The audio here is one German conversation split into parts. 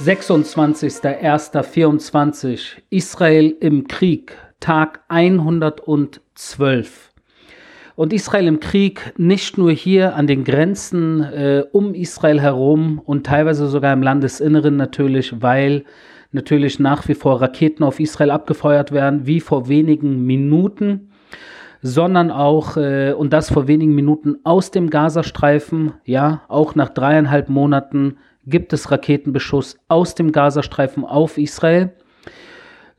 26.01.24 Israel im Krieg, Tag 112. Und Israel im Krieg nicht nur hier an den Grenzen äh, um Israel herum und teilweise sogar im Landesinneren natürlich, weil natürlich nach wie vor Raketen auf Israel abgefeuert werden, wie vor wenigen Minuten, sondern auch, äh, und das vor wenigen Minuten aus dem Gazastreifen, ja, auch nach dreieinhalb Monaten gibt es Raketenbeschuss aus dem Gazastreifen auf Israel,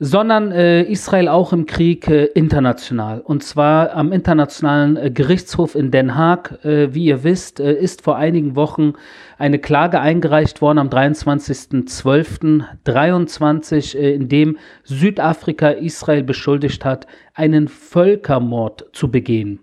sondern äh, Israel auch im Krieg äh, international. Und zwar am Internationalen äh, Gerichtshof in Den Haag. Äh, wie ihr wisst, äh, ist vor einigen Wochen eine Klage eingereicht worden am 23.12.23, äh, in dem Südafrika Israel beschuldigt hat, einen Völkermord zu begehen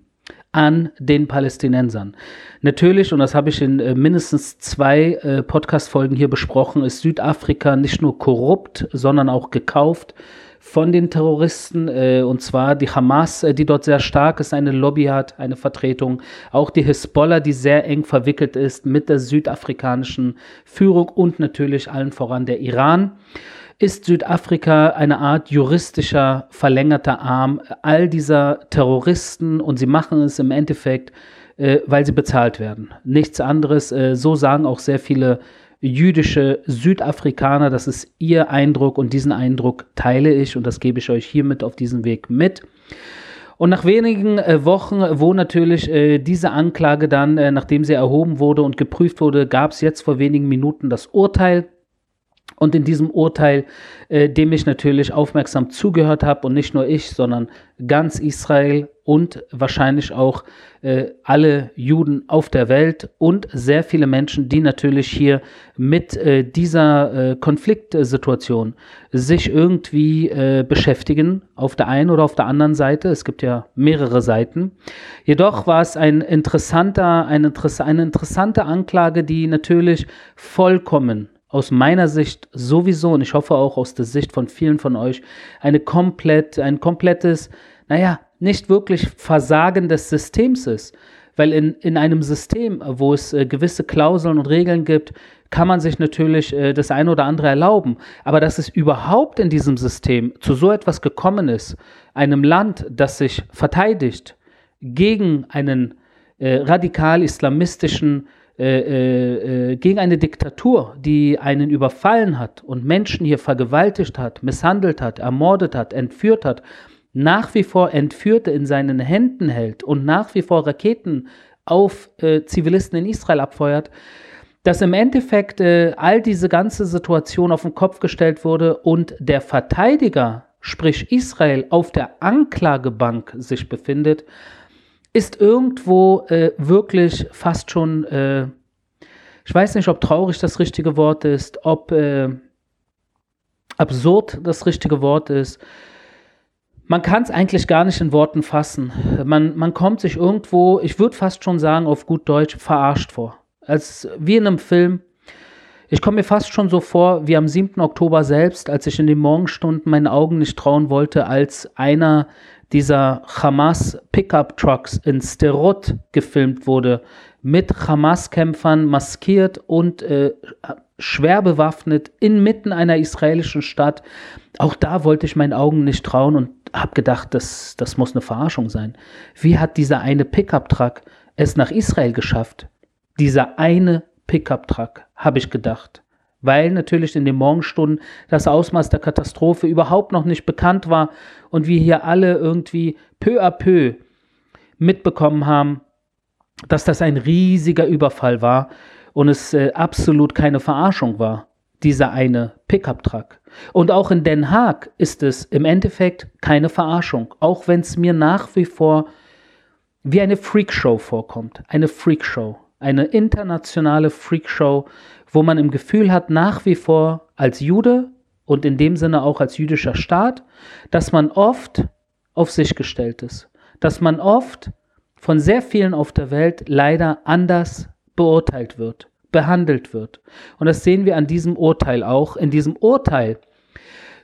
an den Palästinensern. Natürlich, und das habe ich in äh, mindestens zwei äh, Podcast-Folgen hier besprochen, ist Südafrika nicht nur korrupt, sondern auch gekauft von den Terroristen, äh, und zwar die Hamas, äh, die dort sehr stark ist, eine Lobby hat, eine Vertretung, auch die Hisbollah, die sehr eng verwickelt ist mit der südafrikanischen Führung und natürlich allen voran der Iran ist Südafrika eine Art juristischer verlängerter Arm all dieser Terroristen und sie machen es im Endeffekt, äh, weil sie bezahlt werden. Nichts anderes. Äh, so sagen auch sehr viele jüdische Südafrikaner. Das ist ihr Eindruck und diesen Eindruck teile ich und das gebe ich euch hiermit auf diesem Weg mit. Und nach wenigen äh, Wochen, wo natürlich äh, diese Anklage dann, äh, nachdem sie erhoben wurde und geprüft wurde, gab es jetzt vor wenigen Minuten das Urteil. Und in diesem Urteil, äh, dem ich natürlich aufmerksam zugehört habe und nicht nur ich, sondern ganz Israel und wahrscheinlich auch äh, alle Juden auf der Welt und sehr viele Menschen, die natürlich hier mit äh, dieser äh, Konfliktsituation sich irgendwie äh, beschäftigen, auf der einen oder auf der anderen Seite. Es gibt ja mehrere Seiten. Jedoch war es ein interessanter, eine, eine interessante Anklage, die natürlich vollkommen aus meiner Sicht sowieso und ich hoffe auch aus der Sicht von vielen von euch eine komplett, ein komplettes, naja, nicht wirklich Versagen des Systems ist. Weil in, in einem System, wo es äh, gewisse Klauseln und Regeln gibt, kann man sich natürlich äh, das eine oder andere erlauben. Aber dass es überhaupt in diesem System zu so etwas gekommen ist, einem Land, das sich verteidigt gegen einen äh, radikal islamistischen äh, äh, äh, gegen eine Diktatur, die einen überfallen hat und Menschen hier vergewaltigt hat, misshandelt hat, ermordet hat, entführt hat, nach wie vor Entführte in seinen Händen hält und nach wie vor Raketen auf äh, Zivilisten in Israel abfeuert, dass im Endeffekt äh, all diese ganze Situation auf den Kopf gestellt wurde und der Verteidiger, sprich Israel, auf der Anklagebank sich befindet, ist irgendwo äh, wirklich fast schon, äh, ich weiß nicht, ob traurig das richtige Wort ist, ob äh, absurd das richtige Wort ist. Man kann es eigentlich gar nicht in Worten fassen. Man, man kommt sich irgendwo, ich würde fast schon sagen, auf gut Deutsch, verarscht vor. Als wie in einem Film. Ich komme mir fast schon so vor, wie am 7. Oktober selbst, als ich in den Morgenstunden meinen Augen nicht trauen wollte, als einer dieser Hamas Pickup Trucks in Sterot gefilmt wurde, mit Hamas-Kämpfern maskiert und äh, schwer bewaffnet inmitten einer israelischen Stadt. Auch da wollte ich meinen Augen nicht trauen und habe gedacht, das, das muss eine Verarschung sein. Wie hat dieser eine Pickup-Truck es nach Israel geschafft? Dieser eine Pickup-Truck, habe ich gedacht weil natürlich in den Morgenstunden das Ausmaß der Katastrophe überhaupt noch nicht bekannt war und wir hier alle irgendwie peu à peu mitbekommen haben, dass das ein riesiger Überfall war und es äh, absolut keine Verarschung war, dieser eine Pickup-Truck. Und auch in Den Haag ist es im Endeffekt keine Verarschung, auch wenn es mir nach wie vor wie eine Freakshow vorkommt. Eine Freakshow. Eine internationale Freakshow, wo man im Gefühl hat, nach wie vor als Jude und in dem Sinne auch als jüdischer Staat, dass man oft auf sich gestellt ist, dass man oft von sehr vielen auf der Welt leider anders beurteilt wird, behandelt wird. Und das sehen wir an diesem Urteil auch. In diesem Urteil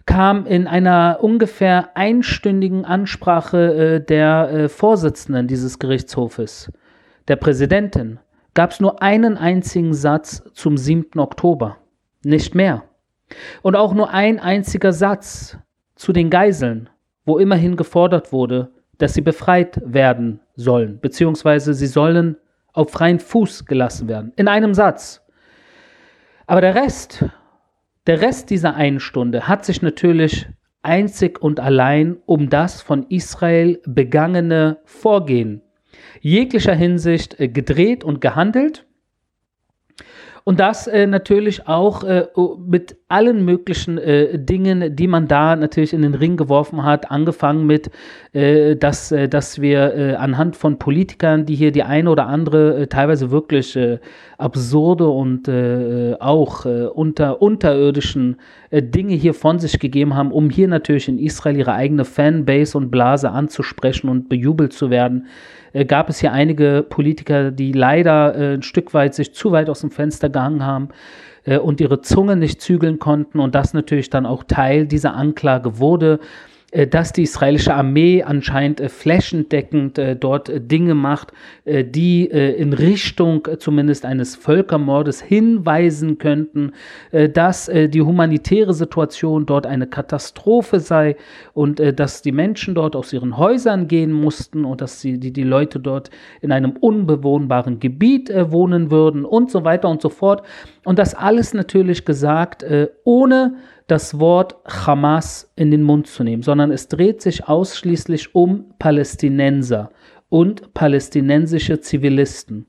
kam in einer ungefähr einstündigen Ansprache äh, der äh, Vorsitzenden dieses Gerichtshofes, der Präsidentin, gab es nur einen einzigen Satz zum 7. Oktober. Nicht mehr. Und auch nur ein einziger Satz zu den Geiseln, wo immerhin gefordert wurde, dass sie befreit werden sollen, beziehungsweise sie sollen auf freien Fuß gelassen werden. In einem Satz. Aber der Rest, der Rest dieser einen Stunde hat sich natürlich einzig und allein um das von Israel begangene Vorgehen jeglicher Hinsicht äh, gedreht und gehandelt. Und das äh, natürlich auch äh, mit allen möglichen äh, Dingen, die man da natürlich in den Ring geworfen hat, angefangen mit, äh, dass, äh, dass wir äh, anhand von Politikern, die hier die eine oder andere teilweise wirklich absurde und auch unter, unterirdischen Dinge hier von sich gegeben haben, um hier natürlich in Israel ihre eigene Fanbase und Blase anzusprechen und bejubelt zu werden äh, gab es hier einige Politiker, die leider äh, ein Stück weit sich zu weit aus dem Fenster gehangen haben äh, und ihre Zunge nicht zügeln konnten und das natürlich dann auch Teil dieser Anklage wurde. Äh, dass die israelische Armee anscheinend äh, flächendeckend äh, dort Dinge macht, die in Richtung zumindest eines Völkermordes hinweisen könnten, dass die humanitäre Situation dort eine Katastrophe sei und dass die Menschen dort aus ihren Häusern gehen mussten und dass die, die Leute dort in einem unbewohnbaren Gebiet wohnen würden und so weiter und so fort. Und das alles natürlich gesagt, ohne das Wort Hamas in den Mund zu nehmen, sondern es dreht sich ausschließlich um Palästinenser und palästinensische Zivilisten.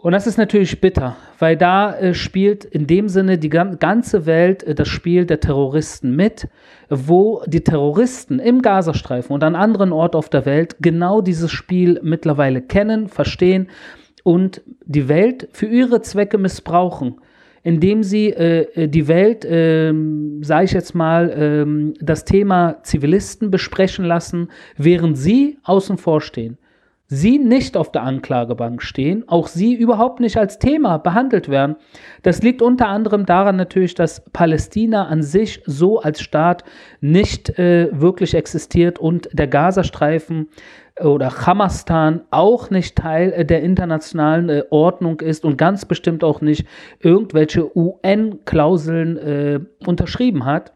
Und das ist natürlich bitter, weil da äh, spielt in dem Sinne die ganze Welt äh, das Spiel der Terroristen mit, wo die Terroristen im Gazastreifen und an anderen Orten auf der Welt genau dieses Spiel mittlerweile kennen, verstehen und die Welt für ihre Zwecke missbrauchen indem sie äh, äh, die Welt, äh, sage ich jetzt mal, äh, das Thema Zivilisten besprechen lassen, während sie außen vor stehen. Sie nicht auf der Anklagebank stehen, auch sie überhaupt nicht als Thema behandelt werden. Das liegt unter anderem daran natürlich, dass Palästina an sich so als Staat nicht äh, wirklich existiert und der Gazastreifen oder Hamastan auch nicht Teil äh, der internationalen äh, Ordnung ist und ganz bestimmt auch nicht irgendwelche UN-Klauseln äh, unterschrieben hat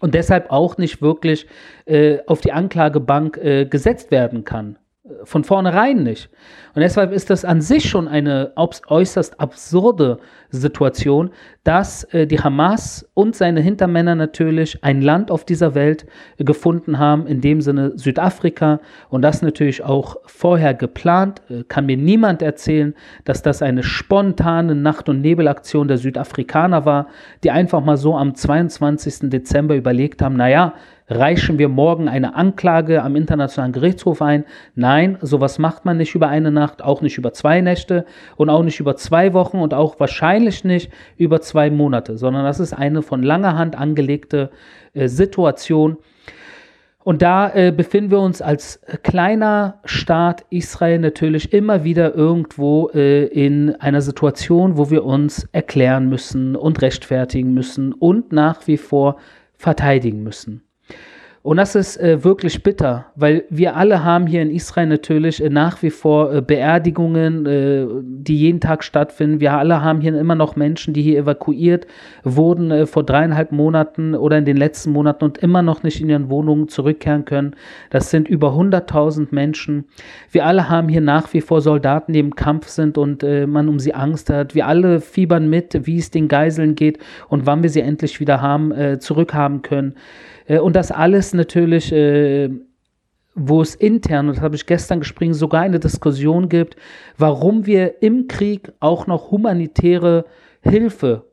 und deshalb auch nicht wirklich äh, auf die Anklagebank äh, gesetzt werden kann von vornherein nicht. Und deshalb ist das an sich schon eine äußerst absurde Situation, dass äh, die Hamas und seine Hintermänner natürlich ein Land auf dieser Welt gefunden haben, in dem Sinne Südafrika und das natürlich auch vorher geplant. Äh, kann mir niemand erzählen, dass das eine spontane Nacht- und Nebelaktion der Südafrikaner war, die einfach mal so am 22. Dezember überlegt haben, naja, reichen wir morgen eine Anklage am Internationalen Gerichtshof ein. Nein, sowas macht man nicht über eine Nacht, auch nicht über zwei Nächte und auch nicht über zwei Wochen und auch wahrscheinlich nicht über zwei Monate, sondern das ist eine von langer Hand angelegte äh, Situation. Und da äh, befinden wir uns als kleiner Staat Israel natürlich immer wieder irgendwo äh, in einer Situation, wo wir uns erklären müssen und rechtfertigen müssen und nach wie vor verteidigen müssen. Und das ist äh, wirklich bitter, weil wir alle haben hier in Israel natürlich äh, nach wie vor äh, Beerdigungen, äh, die jeden Tag stattfinden. Wir alle haben hier immer noch Menschen, die hier evakuiert wurden äh, vor dreieinhalb Monaten oder in den letzten Monaten und immer noch nicht in ihren Wohnungen zurückkehren können. Das sind über 100.000 Menschen. Wir alle haben hier nach wie vor Soldaten, die im Kampf sind und äh, man um sie Angst hat. Wir alle fiebern mit, wie es den Geiseln geht und wann wir sie endlich wieder haben, zurückhaben können. Äh, und das alles natürlich, äh, wo es intern, und das habe ich gestern gespringen, sogar eine Diskussion gibt, warum wir im Krieg auch noch humanitäre Hilfe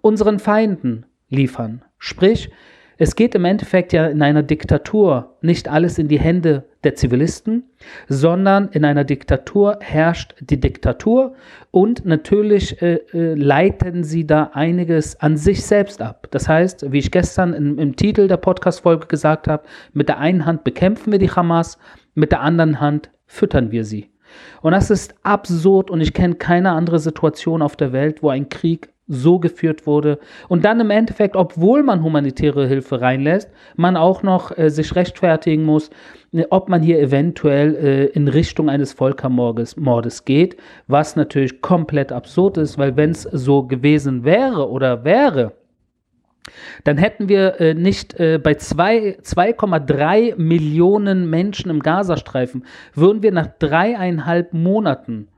unseren Feinden liefern. Sprich, es geht im Endeffekt ja in einer Diktatur nicht alles in die Hände der Zivilisten, sondern in einer Diktatur herrscht die Diktatur und natürlich äh, äh, leiten sie da einiges an sich selbst ab. Das heißt, wie ich gestern im, im Titel der Podcast-Folge gesagt habe, mit der einen Hand bekämpfen wir die Hamas, mit der anderen Hand füttern wir sie. Und das ist absurd und ich kenne keine andere Situation auf der Welt, wo ein Krieg so geführt wurde. Und dann im Endeffekt, obwohl man humanitäre Hilfe reinlässt, man auch noch äh, sich rechtfertigen muss, äh, ob man hier eventuell äh, in Richtung eines Völkermordes Mordes geht, was natürlich komplett absurd ist, weil wenn es so gewesen wäre oder wäre, dann hätten wir äh, nicht äh, bei 2,3 Millionen Menschen im Gazastreifen, würden wir nach dreieinhalb Monaten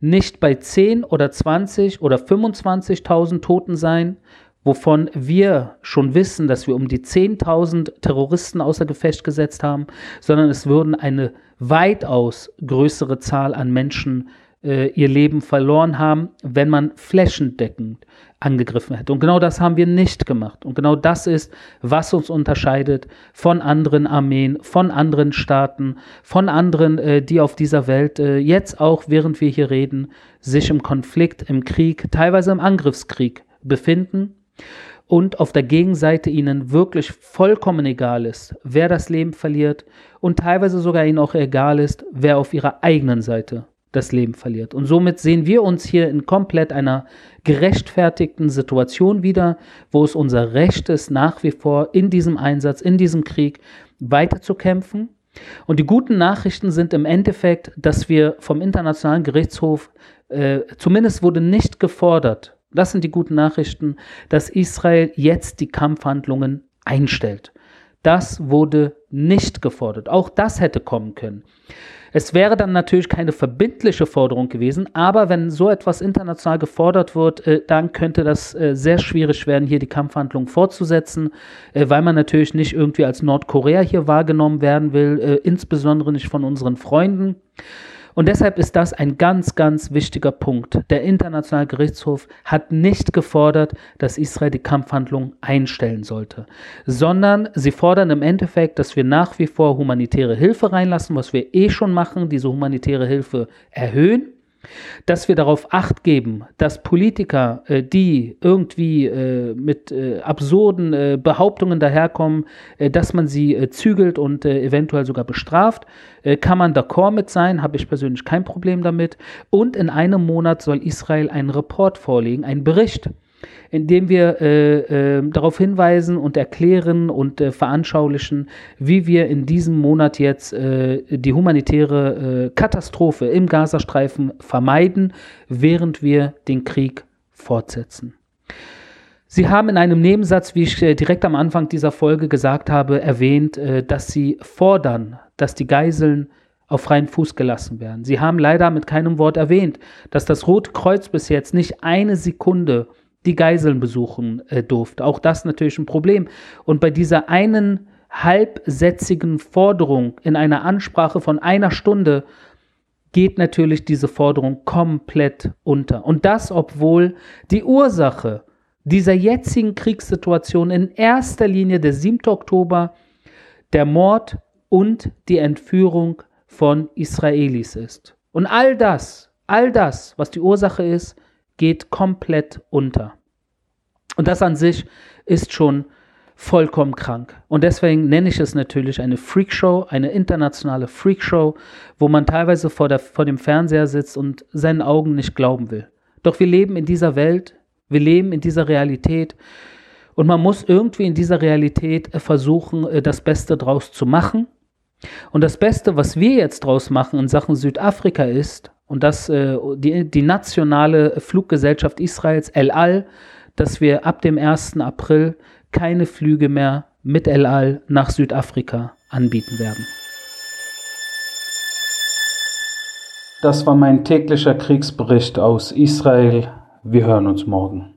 nicht bei 10 oder 20 oder 25.000 Toten sein, wovon wir schon wissen, dass wir um die 10.000 Terroristen außer Gefecht gesetzt haben, sondern es würden eine weitaus größere Zahl an Menschen äh, ihr Leben verloren haben, wenn man flächendeckend angegriffen hätte. Und genau das haben wir nicht gemacht. Und genau das ist, was uns unterscheidet von anderen Armeen, von anderen Staaten, von anderen, äh, die auf dieser Welt äh, jetzt auch, während wir hier reden, sich im Konflikt, im Krieg, teilweise im Angriffskrieg befinden und auf der Gegenseite ihnen wirklich vollkommen egal ist, wer das Leben verliert und teilweise sogar ihnen auch egal ist, wer auf ihrer eigenen Seite das Leben verliert. Und somit sehen wir uns hier in komplett einer gerechtfertigten Situation wieder, wo es unser Recht ist, nach wie vor in diesem Einsatz, in diesem Krieg weiterzukämpfen. Und die guten Nachrichten sind im Endeffekt, dass wir vom Internationalen Gerichtshof, äh, zumindest wurde nicht gefordert, das sind die guten Nachrichten, dass Israel jetzt die Kampfhandlungen einstellt. Das wurde nicht gefordert. Auch das hätte kommen können. Es wäre dann natürlich keine verbindliche Forderung gewesen, aber wenn so etwas international gefordert wird, äh, dann könnte das äh, sehr schwierig werden, hier die Kampfhandlungen fortzusetzen, äh, weil man natürlich nicht irgendwie als Nordkorea hier wahrgenommen werden will, äh, insbesondere nicht von unseren Freunden. Und deshalb ist das ein ganz, ganz wichtiger Punkt. Der Internationale Gerichtshof hat nicht gefordert, dass Israel die Kampfhandlungen einstellen sollte, sondern sie fordern im Endeffekt, dass wir nach wie vor humanitäre Hilfe reinlassen, was wir eh schon machen, diese humanitäre Hilfe erhöhen dass wir darauf acht geben, dass Politiker, äh, die irgendwie äh, mit äh, absurden äh, Behauptungen daherkommen, äh, dass man sie äh, zügelt und eventuell sogar bestraft, kann man d'accord mit sein, habe ich persönlich kein Problem damit. Und in einem Monat soll Israel einen Report vorlegen, einen Bericht indem wir äh, äh, darauf hinweisen und erklären und äh, veranschaulichen, wie wir in diesem Monat jetzt äh, die humanitäre äh, Katastrophe im Gazastreifen vermeiden, während wir den Krieg fortsetzen. Sie haben in einem Nebensatz, wie ich äh, direkt am Anfang dieser Folge gesagt habe, erwähnt, dass Sie fordern, dass die Geiseln auf freien Fuß gelassen werden. Sie haben leider mit keinem Wort erwähnt, dass das Rote Kreuz bis jetzt nicht eine Sekunde die Geiseln besuchen äh, durfte. Auch das natürlich ein Problem. Und bei dieser einen halbsätzigen Forderung in einer Ansprache von einer Stunde geht natürlich diese Forderung komplett unter. Und das, obwohl die Ursache dieser jetzigen Kriegssituation in erster Linie der 7. Oktober, der Mord und die Entführung von Israelis ist. Und all das, all das, was die Ursache ist, geht komplett unter. Und das an sich ist schon vollkommen krank. Und deswegen nenne ich es natürlich eine Freakshow, eine internationale Freakshow, wo man teilweise vor, der, vor dem Fernseher sitzt und seinen Augen nicht glauben will. Doch wir leben in dieser Welt, wir leben in dieser Realität und man muss irgendwie in dieser Realität äh, versuchen, äh, das Beste draus zu machen. Und das Beste, was wir jetzt draus machen in Sachen Südafrika ist, und das äh, die, die nationale Fluggesellschaft Israels El Al, dass wir ab dem 1. April keine Flüge mehr mit El Al nach Südafrika anbieten werden. Das war mein täglicher Kriegsbericht aus Israel. Wir hören uns morgen.